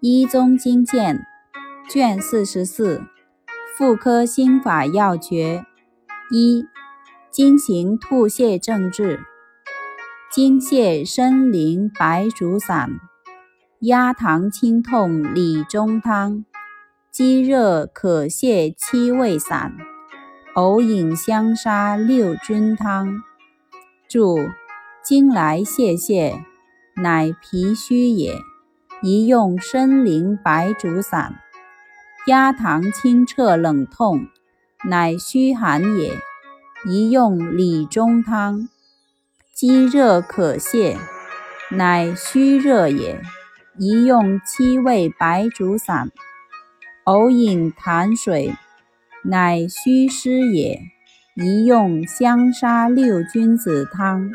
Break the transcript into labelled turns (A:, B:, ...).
A: 医宗经鉴卷四十四妇科心法要诀一经行吐泻症治经泻参苓白术散压糖清痛理中汤积热可泻七味散偶饮香砂六君汤。注经来泄泻乃脾虚也。宜用参苓白术散，压糖清澈冷痛，乃虚寒也；宜用理中汤。积热可泻，乃虚热也；宜用七味白术散。偶饮痰水，乃虚湿也；宜用香砂六君子汤。